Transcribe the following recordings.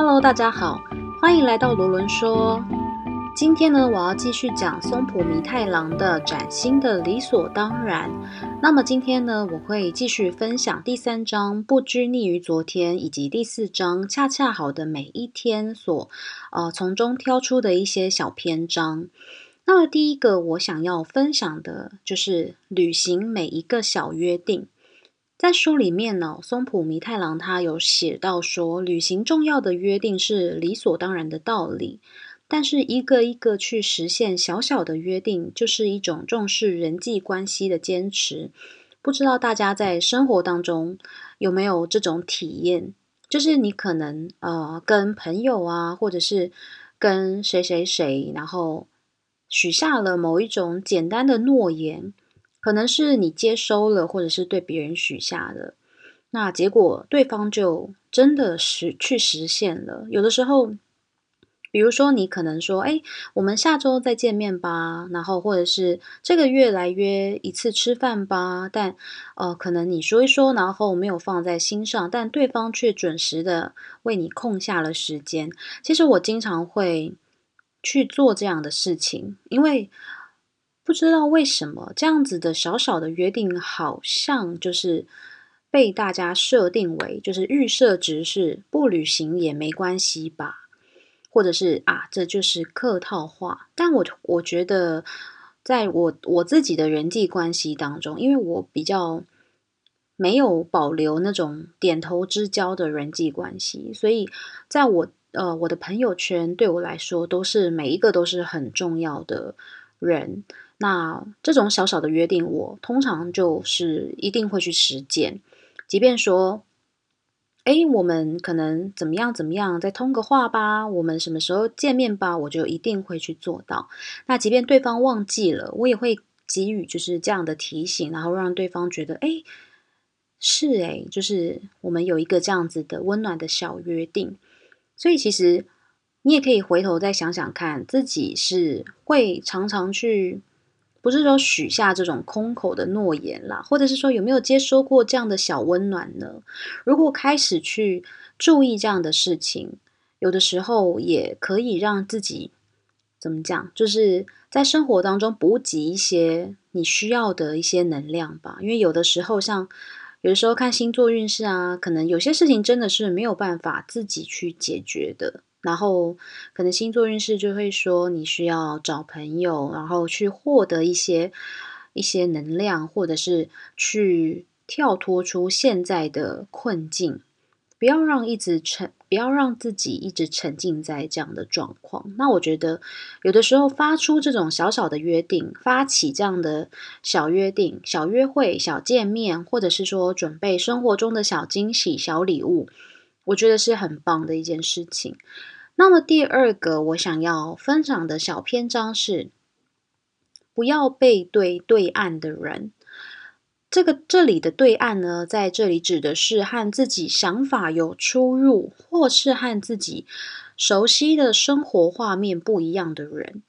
Hello，大家好，欢迎来到罗伦说。今天呢，我要继续讲松浦弥太郎的《崭新的理所当然》。那么今天呢，我会继续分享第三章“不拘泥于昨天”以及第四章“恰恰好的每一天”所呃从中挑出的一些小篇章。那么第一个我想要分享的就是履行每一个小约定。在书里面呢，松浦弥太郎他有写到说，履行重要的约定是理所当然的道理。但是一个一个去实现小小的约定，就是一种重视人际关系的坚持。不知道大家在生活当中有没有这种体验？就是你可能呃跟朋友啊，或者是跟谁谁谁，然后许下了某一种简单的诺言，可能是你接收了，或者是对别人许下的，那结果对方就真的实去实现了。有的时候。比如说，你可能说：“哎，我们下周再见面吧。”然后，或者是这个月来约一次吃饭吧。但，呃，可能你说一说，然后没有放在心上，但对方却准时的为你空下了时间。其实我经常会去做这样的事情，因为不知道为什么这样子的小小的约定，好像就是被大家设定为就是预设值是不履行也没关系吧。或者是啊，这就是客套话。但我我觉得，在我我自己的人际关系当中，因为我比较没有保留那种点头之交的人际关系，所以在我呃我的朋友圈对我来说，都是每一个都是很重要的人。那这种小小的约定，我通常就是一定会去实践，即便说。哎，我们可能怎么样怎么样，再通个话吧。我们什么时候见面吧？我就一定会去做到。那即便对方忘记了，我也会给予就是这样的提醒，然后让对方觉得，哎，是哎，就是我们有一个这样子的温暖的小约定。所以其实你也可以回头再想想看，自己是会常常去。不是说许下这种空口的诺言啦，或者是说有没有接收过这样的小温暖呢？如果开始去注意这样的事情，有的时候也可以让自己怎么讲，就是在生活当中补给一些你需要的一些能量吧。因为有的时候，像有的时候看星座运势啊，可能有些事情真的是没有办法自己去解决的。然后，可能星座运势就会说，你需要找朋友，然后去获得一些一些能量，或者是去跳脱出现在的困境，不要让一直沉，不要让自己一直沉浸在这样的状况。那我觉得，有的时候发出这种小小的约定，发起这样的小约定、小约会、小见面，或者是说准备生活中的小惊喜、小礼物。我觉得是很棒的一件事情。那么第二个我想要分享的小篇章是：不要背对对岸的人。这个这里的对岸呢，在这里指的是和自己想法有出入，或是和自己熟悉的生活画面不一样的人。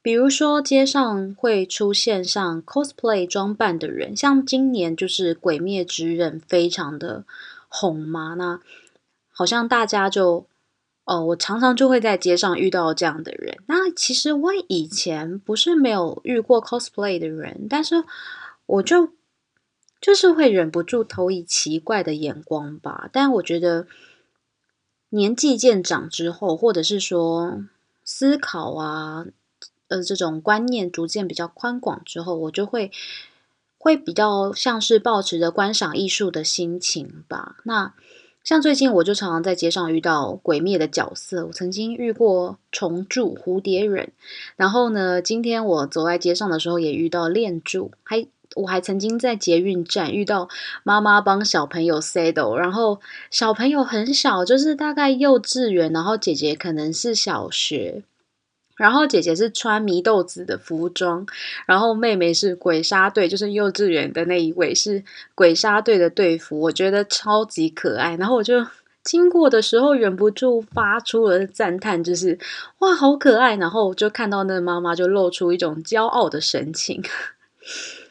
比如说，街上会出现像 cosplay 装扮的人，像今年就是《鬼灭之刃》非常的红嘛，那。好像大家就，哦，我常常就会在街上遇到这样的人。那其实我以前不是没有遇过 cosplay 的人，但是我就就是会忍不住投以奇怪的眼光吧。但我觉得年纪渐长之后，或者是说思考啊，呃，这种观念逐渐比较宽广之后，我就会会比较像是保持着观赏艺术的心情吧。那。像最近我就常常在街上遇到鬼灭的角色，我曾经遇过虫柱、蝴蝶忍，然后呢，今天我走在街上的时候也遇到恋柱，还我还曾经在捷运站遇到妈妈帮小朋友 saddle，然后小朋友很小，就是大概幼稚园，然后姐姐可能是小学。然后姐姐是穿祢豆子的服装，然后妹妹是鬼杀队，就是幼稚园的那一位是鬼杀队的队服，我觉得超级可爱。然后我就经过的时候忍不住发出了赞叹，就是哇，好可爱！然后就看到那妈妈就露出一种骄傲的神情。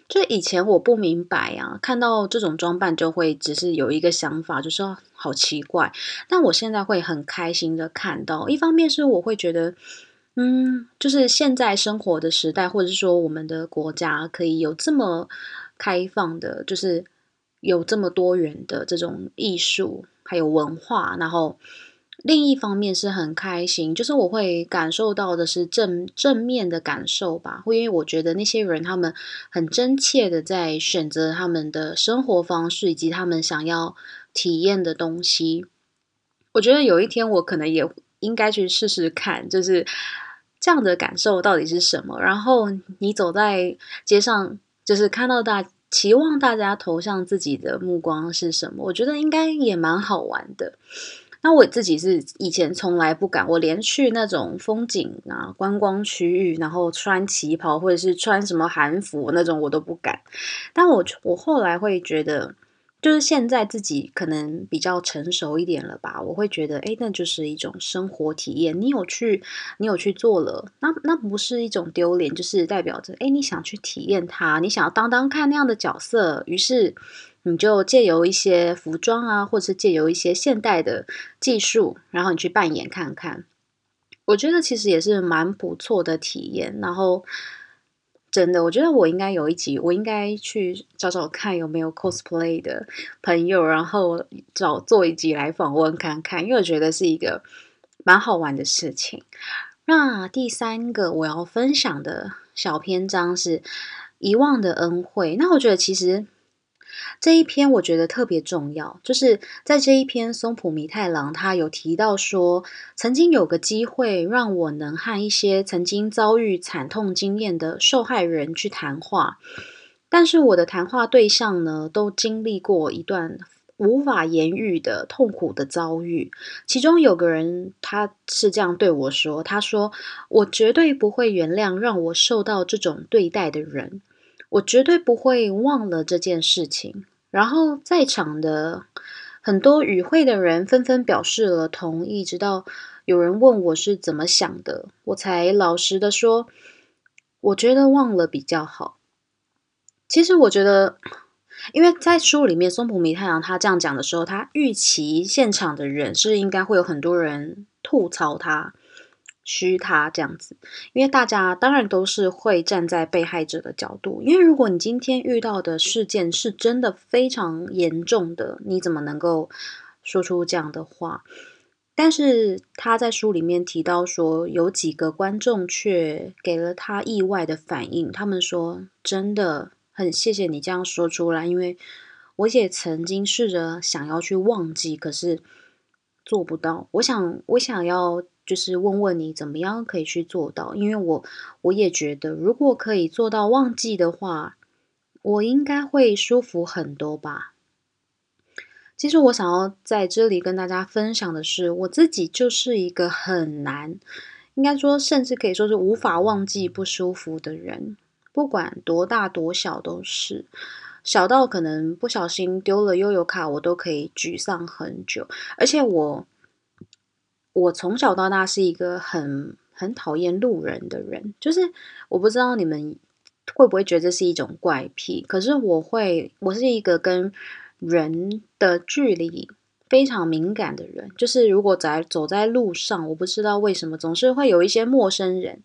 就以前我不明白啊，看到这种装扮就会只是有一个想法，就是好奇怪。但我现在会很开心的看到，一方面是我会觉得，嗯，就是现在生活的时代，或者是说我们的国家可以有这么开放的，就是有这么多元的这种艺术还有文化，然后。另一方面是很开心，就是我会感受到的是正正面的感受吧，会因为我觉得那些人他们很真切的在选择他们的生活方式以及他们想要体验的东西。我觉得有一天我可能也应该去试试看，就是这样的感受到底是什么。然后你走在街上，就是看到大期望大家投向自己的目光是什么，我觉得应该也蛮好玩的。那我自己是以前从来不敢，我连去那种风景啊、观光区域，然后穿旗袍或者是穿什么韩服那种，我都不敢。但我我后来会觉得，就是现在自己可能比较成熟一点了吧，我会觉得，哎，那就是一种生活体验。你有去，你有去做了，那那不是一种丢脸，就是代表着，哎，你想去体验它，你想要当当看那样的角色，于是。你就借由一些服装啊，或者是借由一些现代的技术，然后你去扮演看看。我觉得其实也是蛮不错的体验。然后真的，我觉得我应该有一集，我应该去找找看有没有 cosplay 的朋友，然后找做一集来访问看看，因为我觉得是一个蛮好玩的事情。那第三个我要分享的小篇章是遗忘的恩惠。那我觉得其实。这一篇我觉得特别重要，就是在这一篇松浦弥太郎他有提到说，曾经有个机会让我能和一些曾经遭遇惨痛经验的受害人去谈话，但是我的谈话对象呢，都经历过一段无法言喻的痛苦的遭遇。其中有个人他是这样对我说：“他说我绝对不会原谅让我受到这种对待的人。”我绝对不会忘了这件事情。然后在场的很多与会的人纷纷表示了同意，直到有人问我是怎么想的，我才老实的说，我觉得忘了比较好。其实我觉得，因为在书里面松浦弥太郎他这样讲的时候，他预期现场的人是应该会有很多人吐槽他。虚他这样子，因为大家当然都是会站在被害者的角度。因为如果你今天遇到的事件是真的非常严重的，你怎么能够说出这样的话？但是他在书里面提到说，有几个观众却给了他意外的反应。他们说：“真的很谢谢你这样说出来，因为我也曾经试着想要去忘记，可是做不到。我想，我想要。”就是问问你怎么样可以去做到，因为我我也觉得，如果可以做到忘记的话，我应该会舒服很多吧。其实我想要在这里跟大家分享的是，我自己就是一个很难，应该说甚至可以说是无法忘记不舒服的人，不管多大多小都是，小到可能不小心丢了悠游卡，我都可以沮丧很久，而且我。我从小到大是一个很很讨厌路人的人，就是我不知道你们会不会觉得这是一种怪癖，可是我会，我是一个跟人的距离非常敏感的人，就是如果在走在路上，我不知道为什么总是会有一些陌生人，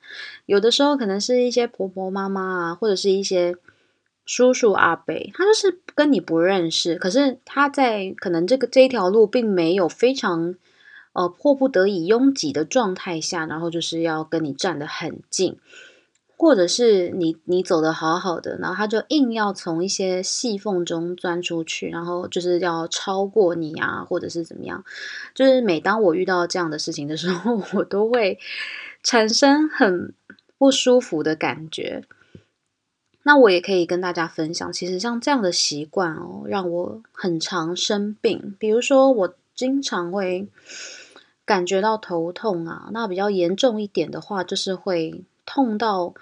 有的时候可能是一些婆婆妈妈啊，或者是一些叔叔阿伯，他就是跟你不认识，可是他在可能这个这一条路并没有非常。呃，迫不得已拥挤的状态下，然后就是要跟你站得很近，或者是你你走的好好的，然后他就硬要从一些细缝中钻出去，然后就是要超过你啊，或者是怎么样。就是每当我遇到这样的事情的时候，我都会产生很不舒服的感觉。那我也可以跟大家分享，其实像这样的习惯哦，让我很常生病。比如说，我经常会。感觉到头痛啊，那比较严重一点的话，就是会痛到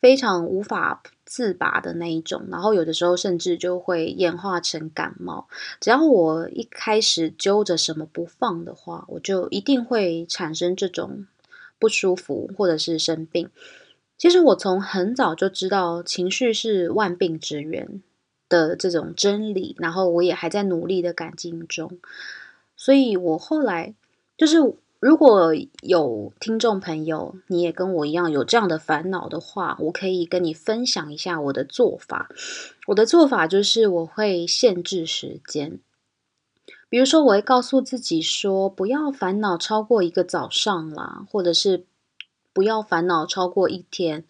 非常无法自拔的那一种，然后有的时候甚至就会演化成感冒。只要我一开始揪着什么不放的话，我就一定会产生这种不舒服或者是生病。其实我从很早就知道情绪是万病之源的这种真理，然后我也还在努力的改进中。所以我后来就是，如果有听众朋友，你也跟我一样有这样的烦恼的话，我可以跟你分享一下我的做法。我的做法就是，我会限制时间。比如说，我会告诉自己说，不要烦恼超过一个早上啦，或者是不要烦恼超过一天。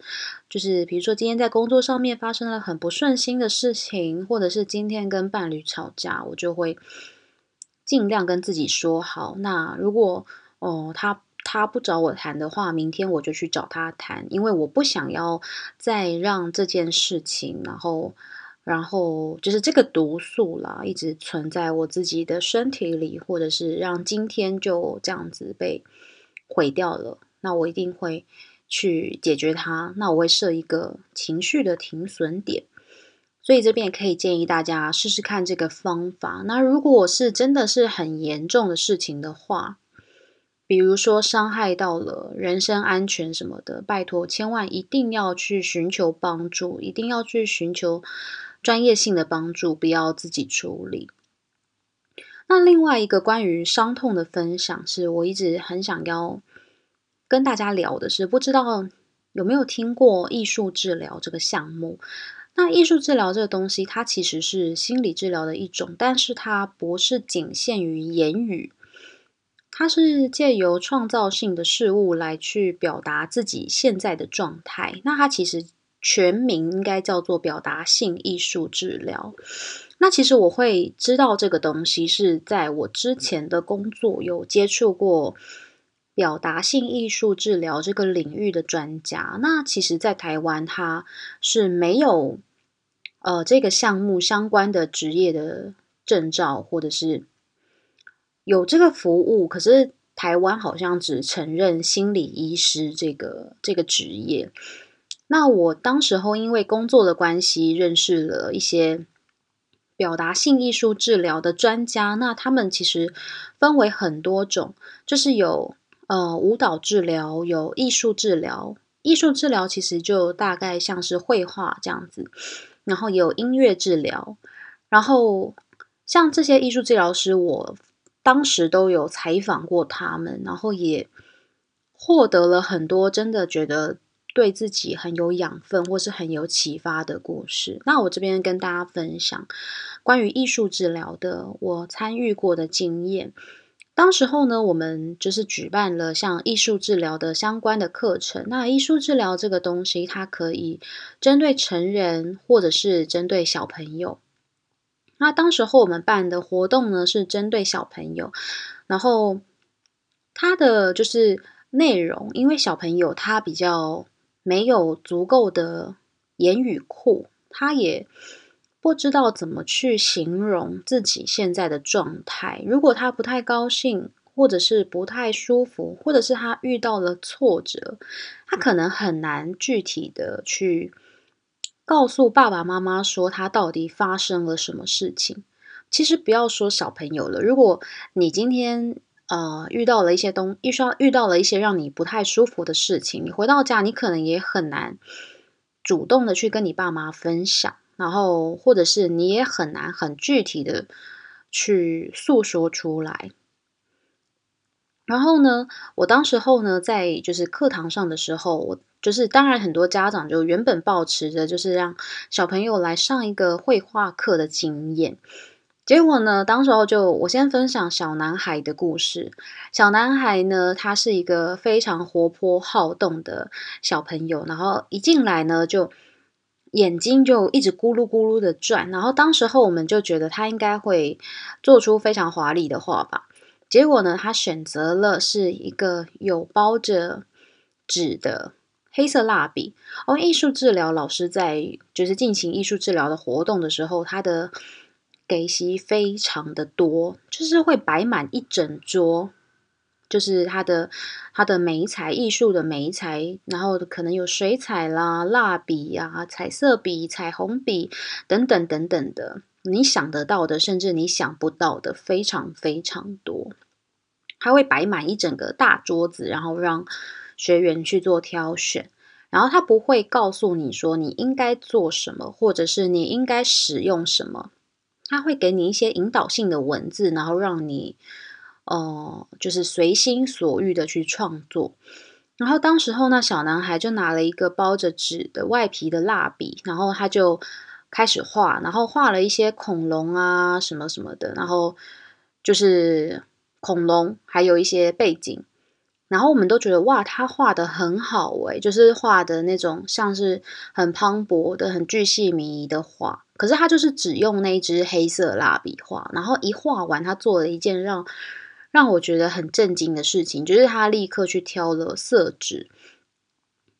就是比如说，今天在工作上面发生了很不顺心的事情，或者是今天跟伴侣吵架，我就会尽量跟自己说好。那如果哦，他他不找我谈的话，明天我就去找他谈，因为我不想要再让这件事情，然后。然后就是这个毒素啦，一直存在我自己的身体里，或者是让今天就这样子被毁掉了。那我一定会去解决它。那我会设一个情绪的停损点。所以这边可以建议大家试试看这个方法。那如果是真的是很严重的事情的话，比如说伤害到了人身安全什么的，拜托千万一定要去寻求帮助，一定要去寻求。专业性的帮助，不要自己处理。那另外一个关于伤痛的分享，是我一直很想要跟大家聊的，是不知道有没有听过艺术治疗这个项目？那艺术治疗这个东西，它其实是心理治疗的一种，但是它不是仅限于言语，它是借由创造性的事物来去表达自己现在的状态。那它其实。全名应该叫做表达性艺术治疗。那其实我会知道这个东西，是在我之前的工作有接触过表达性艺术治疗这个领域的专家。那其实，在台湾它是没有呃这个项目相关的职业的证照，或者是有这个服务。可是台湾好像只承认心理医师这个这个职业。那我当时候因为工作的关系，认识了一些表达性艺术治疗的专家。那他们其实分为很多种，就是有呃舞蹈治疗，有艺术治疗。艺术治疗其实就大概像是绘画这样子，然后也有音乐治疗。然后像这些艺术治疗师，我当时都有采访过他们，然后也获得了很多真的觉得。对自己很有养分或是很有启发的故事，那我这边跟大家分享关于艺术治疗的我参与过的经验。当时候呢，我们就是举办了像艺术治疗的相关的课程。那艺术治疗这个东西，它可以针对成人或者是针对小朋友。那当时候我们办的活动呢，是针对小朋友，然后它的就是内容，因为小朋友他比较。没有足够的言语库，他也不知道怎么去形容自己现在的状态。如果他不太高兴，或者是不太舒服，或者是他遇到了挫折，他可能很难具体的去告诉爸爸妈妈说他到底发生了什么事情。其实不要说小朋友了，如果你今天。呃，遇到了一些东，遇到遇到了一些让你不太舒服的事情，你回到家，你可能也很难主动的去跟你爸妈分享，然后或者是你也很难很具体的去诉说出来。然后呢，我当时候呢，在就是课堂上的时候，我就是当然很多家长就原本抱持着就是让小朋友来上一个绘画课的经验。结果呢？当时候就我先分享小男孩的故事。小男孩呢，他是一个非常活泼好动的小朋友，然后一进来呢，就眼睛就一直咕噜咕噜的转。然后当时候我们就觉得他应该会做出非常华丽的画吧。结果呢，他选择了是一个有包着纸的黑色蜡笔。哦，艺术治疗老师在就是进行艺术治疗的活动的时候，他的。给息非常的多，就是会摆满一整桌，就是它的它的美彩艺术的美彩，然后可能有水彩啦、蜡笔呀、彩色笔、彩虹笔等等等等的，你想得到的，甚至你想不到的，非常非常多。它会摆满一整个大桌子，然后让学员去做挑选。然后他不会告诉你说你应该做什么，或者是你应该使用什么，他会给你一些引导性的文字，然后让你，哦，就是随心所欲的去创作。然后当时候那小男孩就拿了一个包着纸的外皮的蜡笔，然后他就开始画，然后画了一些恐龙啊什么什么的，然后就是恐龙，还有一些背景。然后我们都觉得哇，他画的很好诶，就是画的那种像是很磅礴的、很巨细靡遗的画。可是他就是只用那一支黑色蜡笔画，然后一画完，他做了一件让让我觉得很震惊的事情，就是他立刻去挑了色纸，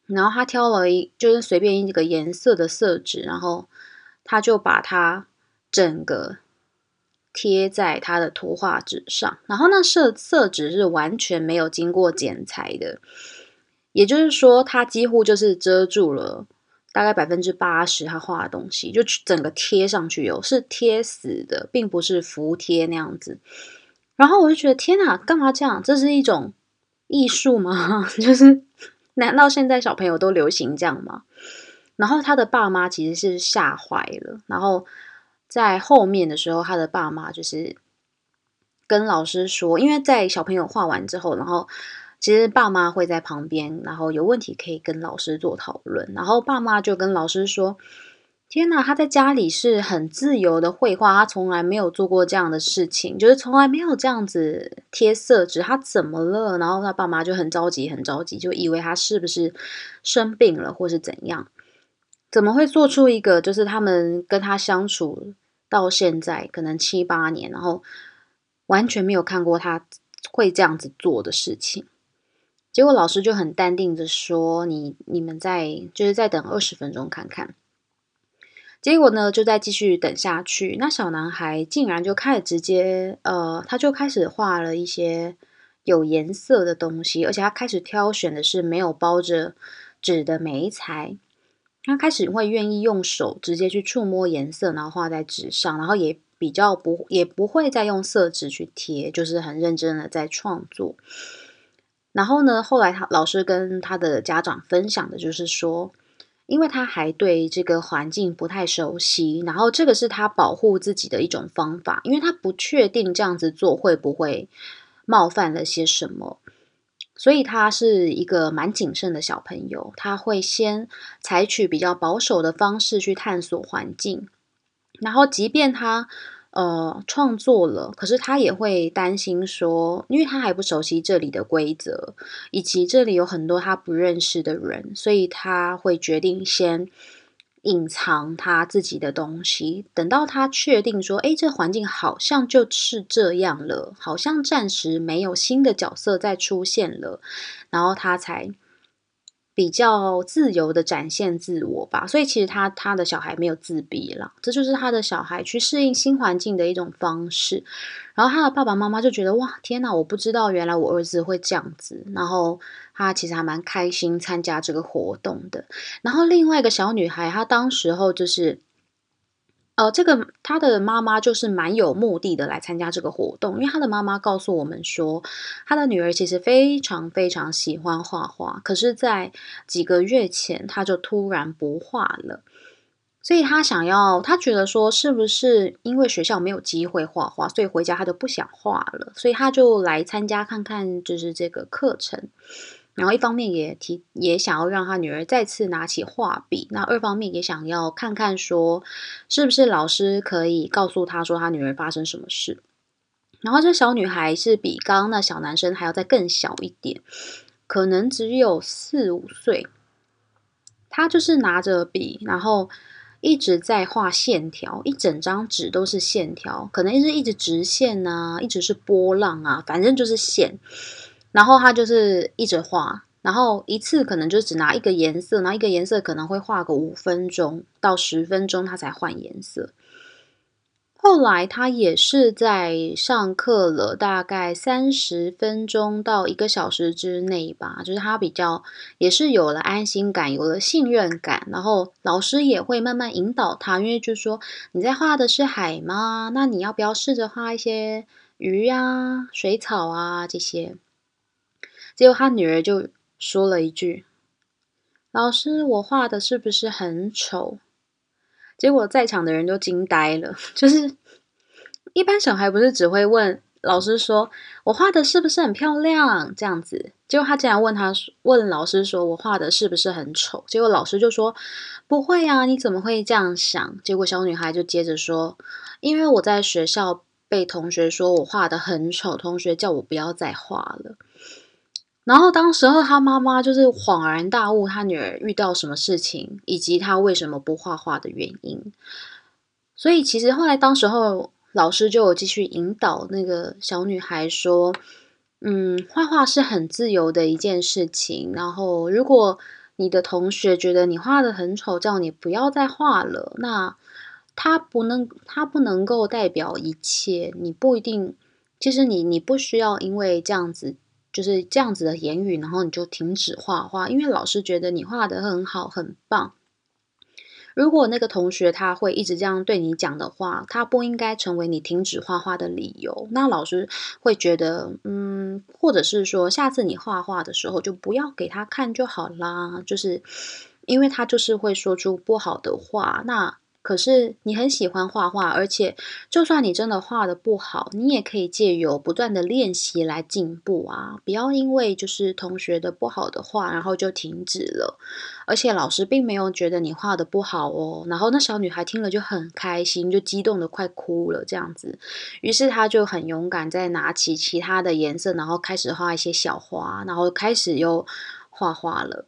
然后他挑了一就是随便一个颜色的色纸，然后他就把它整个。贴在他的图画纸上，然后那色色纸是完全没有经过剪裁的，也就是说，它几乎就是遮住了大概百分之八十他画的东西，就整个贴上去有是贴死的，并不是服贴那样子。然后我就觉得天哪，干嘛这样？这是一种艺术吗？就是难道现在小朋友都流行这样吗？然后他的爸妈其实是吓坏了，然后。在后面的时候，他的爸妈就是跟老师说，因为在小朋友画完之后，然后其实爸妈会在旁边，然后有问题可以跟老师做讨论。然后爸妈就跟老师说：“天呐，他在家里是很自由的绘画，他从来没有做过这样的事情，就是从来没有这样子贴色纸，他怎么了？”然后他爸妈就很着急，很着急，就以为他是不是生病了，或是怎样。怎么会做出一个就是他们跟他相处到现在可能七八年，然后完全没有看过他会这样子做的事情？结果老师就很淡定的说：“你你们再就是再等二十分钟看看。”结果呢，就再继续等下去。那小男孩竟然就开始直接呃，他就开始画了一些有颜色的东西，而且他开始挑选的是没有包着纸的眉材。他开始会愿意用手直接去触摸颜色，然后画在纸上，然后也比较不也不会再用色纸去贴，就是很认真的在创作。然后呢，后来他老师跟他的家长分享的就是说，因为他还对这个环境不太熟悉，然后这个是他保护自己的一种方法，因为他不确定这样子做会不会冒犯了些什么。所以他是一个蛮谨慎的小朋友，他会先采取比较保守的方式去探索环境，然后即便他呃创作了，可是他也会担心说，因为他还不熟悉这里的规则，以及这里有很多他不认识的人，所以他会决定先。隐藏他自己的东西，等到他确定说：“哎，这环境好像就是这样了，好像暂时没有新的角色再出现了。”然后他才。比较自由的展现自我吧，所以其实他他的小孩没有自闭了，这就是他的小孩去适应新环境的一种方式。然后他的爸爸妈妈就觉得哇，天哪，我不知道原来我儿子会这样子。然后他其实还蛮开心参加这个活动的。然后另外一个小女孩，她当时候就是。呃，这个他的妈妈就是蛮有目的的来参加这个活动，因为他的妈妈告诉我们说，他的女儿其实非常非常喜欢画画，可是，在几个月前，他就突然不画了，所以他想要，他觉得说，是不是因为学校没有机会画画，所以回家他就不想画了，所以他就来参加看看，就是这个课程。然后一方面也提也想要让他女儿再次拿起画笔，那二方面也想要看看说是不是老师可以告诉他说他女儿发生什么事。然后这小女孩是比刚刚那小男生还要再更小一点，可能只有四五岁。她就是拿着笔，然后一直在画线条，一整张纸都是线条，可能是一直直线啊，一直是波浪啊，反正就是线。然后他就是一直画，然后一次可能就只拿一个颜色，然后一个颜色可能会画个五分钟到十分钟，他才换颜色。后来他也是在上课了大概三十分钟到一个小时之内吧，就是他比较也是有了安心感，有了信任感，然后老师也会慢慢引导他，因为就是说你在画的是海吗？那你要不要试着画一些鱼啊、水草啊这些？结果他女儿就说了一句：“老师，我画的是不是很丑？”结果在场的人都惊呆了。就是一般小孩不是只会问老师说：“我画的是不是很漂亮？”这样子。结果他竟然问他问老师说：“我画的是不是很丑？”结果老师就说：“不会啊，你怎么会这样想？”结果小女孩就接着说：“因为我在学校被同学说我画的很丑，同学叫我不要再画了。”然后当时候他妈妈就是恍然大悟，他女儿遇到什么事情，以及他为什么不画画的原因。所以其实后来当时候老师就有继续引导那个小女孩说。嗯，画画是很自由的一件事情。然后，如果你的同学觉得你画的很丑，叫你不要再画了，那他不能，他不能够代表一切。你不一定，其实你你不需要因为这样子，就是这样子的言语，然后你就停止画画。因为老师觉得你画的很好，很棒。如果那个同学他会一直这样对你讲的话，他不应该成为你停止画画的理由。那老师会觉得，嗯，或者是说，下次你画画的时候就不要给他看就好啦。就是因为他就是会说出不好的话，那。可是你很喜欢画画，而且就算你真的画的不好，你也可以借由不断的练习来进步啊！不要因为就是同学的不好的话，然后就停止了。而且老师并没有觉得你画的不好哦。然后那小女孩听了就很开心，就激动的快哭了这样子。于是她就很勇敢，再拿起其他的颜色，然后开始画一些小花，然后开始又画画了。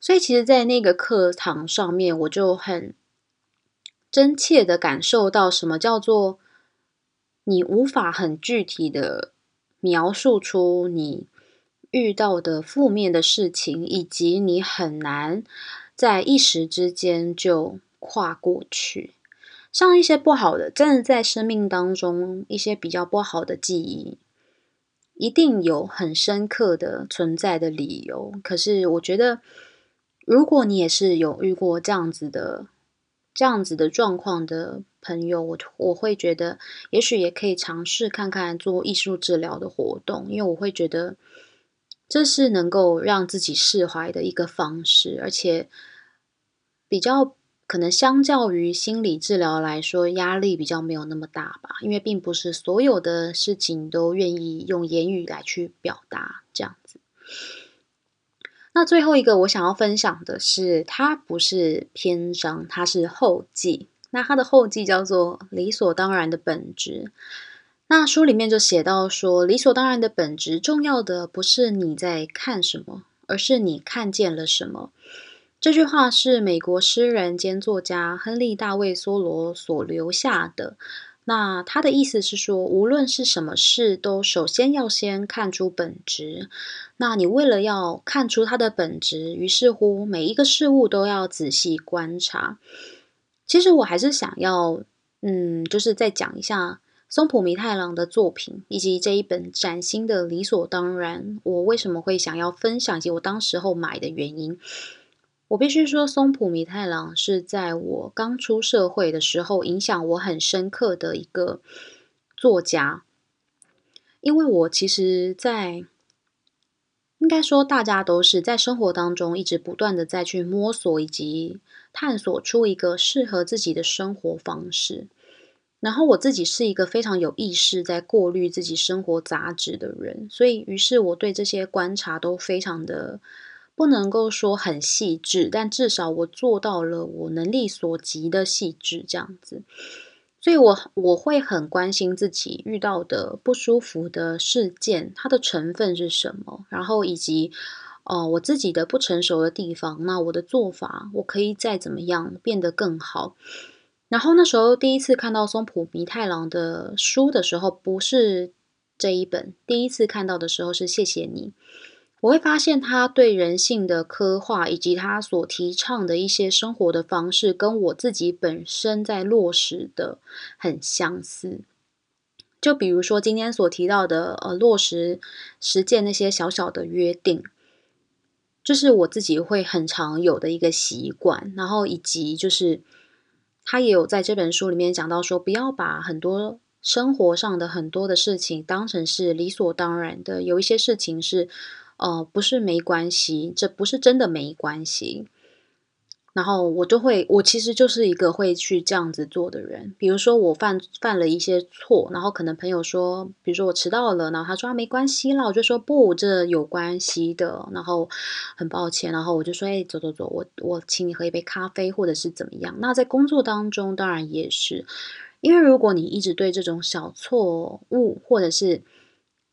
所以其实，在那个课堂上面，我就很。真切的感受到什么叫做你无法很具体的描述出你遇到的负面的事情，以及你很难在一时之间就跨过去。像一些不好的，真的在生命当中一些比较不好的记忆，一定有很深刻的存在的理由。可是我觉得，如果你也是有遇过这样子的。这样子的状况的朋友，我我会觉得，也许也可以尝试看看做艺术治疗的活动，因为我会觉得这是能够让自己释怀的一个方式，而且比较可能相较于心理治疗来说，压力比较没有那么大吧，因为并不是所有的事情都愿意用言语来去表达这样子。那最后一个我想要分享的是，它不是篇章，它是后记。那它的后记叫做“理所当然的本质”。那书里面就写到说，理所当然的本质，重要的不是你在看什么，而是你看见了什么。这句话是美国诗人兼作家亨利·大卫·梭罗所留下的。那他的意思是说，无论是什么事，都首先要先看出本质。那你为了要看出它的本质，于是乎每一个事物都要仔细观察。其实我还是想要，嗯，就是再讲一下松浦弥太郎的作品，以及这一本崭新的理所当然，我为什么会想要分享，以及我当时候买的原因。我必须说，松浦弥太郎是在我刚出社会的时候影响我很深刻的一个作家，因为我其实，在应该说大家都是在生活当中一直不断的在去摸索以及探索出一个适合自己的生活方式，然后我自己是一个非常有意识在过滤自己生活杂质的人，所以于是我对这些观察都非常的。不能够说很细致，但至少我做到了我能力所及的细致这样子，所以我我会很关心自己遇到的不舒服的事件，它的成分是什么，然后以及哦我自己的不成熟的地方，那我的做法我可以再怎么样变得更好。然后那时候第一次看到松浦弥太郎的书的时候，不是这一本，第一次看到的时候是谢谢你。我会发现他对人性的刻画，以及他所提倡的一些生活的方式，跟我自己本身在落实的很相似。就比如说今天所提到的，呃，落实实践那些小小的约定，就是我自己会很常有的一个习惯。然后以及就是他也有在这本书里面讲到说，不要把很多生活上的很多的事情当成是理所当然的，有一些事情是。呃，不是没关系，这不是真的没关系。然后我就会，我其实就是一个会去这样子做的人。比如说我犯犯了一些错，然后可能朋友说，比如说我迟到了，然后他说没关系啦，我就说不，这有关系的。然后很抱歉，然后我就说，哎，走走走，我我请你喝一杯咖啡，或者是怎么样。那在工作当中，当然也是，因为如果你一直对这种小错误，或者是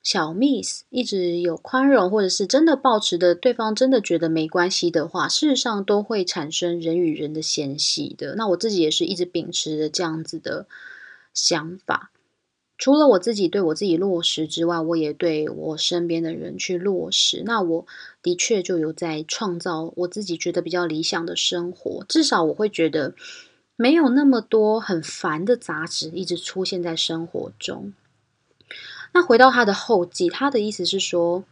小 miss 一直有宽容，或者是真的保持的对方真的觉得没关系的话，事实上都会产生人与人的嫌隙的。那我自己也是一直秉持着这样子的想法，除了我自己对我自己落实之外，我也对我身边的人去落实。那我的确就有在创造我自己觉得比较理想的生活，至少我会觉得没有那么多很烦的杂质一直出现在生活中。那回到他的后记，他的意思是说，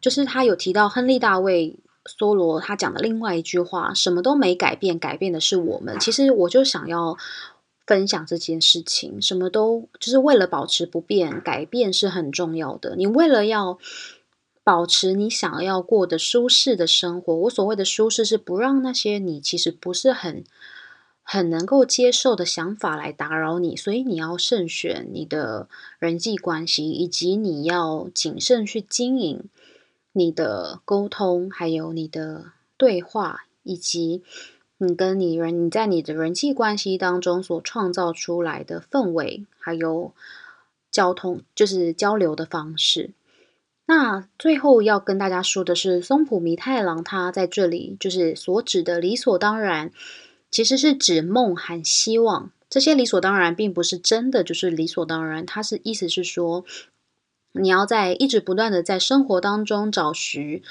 就是他有提到亨利大卫梭罗他讲的另外一句话：“什么都没改变，改变的是我们。”其实我就想要分享这件事情，什么都就是为了保持不变，改变是很重要的。你为了要保持你想要过的舒适的生活，我所谓的舒适是不让那些你其实不是很。很能够接受的想法来打扰你，所以你要慎选你的人际关系，以及你要谨慎去经营你的沟通，还有你的对话，以及你跟你人你在你的人际关系当中所创造出来的氛围，还有交通就是交流的方式。那最后要跟大家说的是，松浦弥太郎他在这里就是所指的理所当然。其实是指梦和希望，这些理所当然，并不是真的就是理所当然。它是意思是说，你要在一直不断的在生活当中找寻、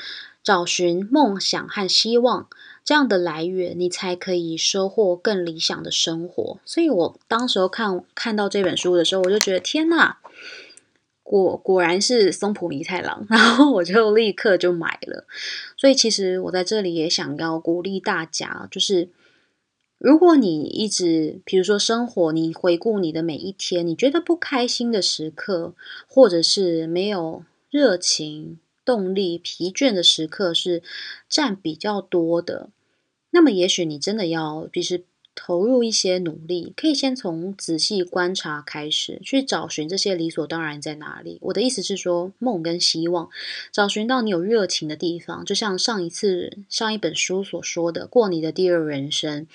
找寻梦想和希望这样的来源，你才可以收获更理想的生活。所以我当时候看看到这本书的时候，我就觉得天呐，果果然是松浦弥太郎，然后我就立刻就买了。所以其实我在这里也想要鼓励大家，就是。如果你一直，比如说生活，你回顾你的每一天，你觉得不开心的时刻，或者是没有热情、动力、疲倦的时刻是占比较多的，那么也许你真的要，就是投入一些努力，可以先从仔细观察开始，去找寻这些理所当然在哪里。我的意思是说，梦跟希望，找寻到你有热情的地方，就像上一次上一本书所说的，过你的第二人生。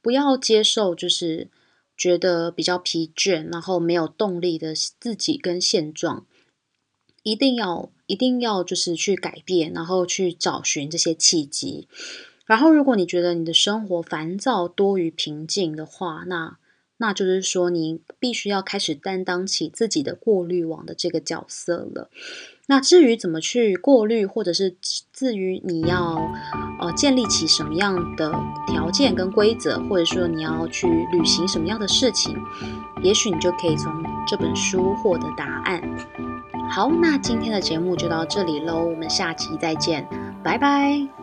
不要接受，就是觉得比较疲倦，然后没有动力的自己跟现状，一定要一定要就是去改变，然后去找寻这些契机。然后，如果你觉得你的生活烦躁多于平静的话，那那就是说你必须要开始担当起自己的过滤网的这个角色了。那至于怎么去过滤，或者是至于你要呃建立起什么样的条件跟规则，或者说你要去履行什么样的事情，也许你就可以从这本书获得答案。好，那今天的节目就到这里喽，我们下期再见，拜拜。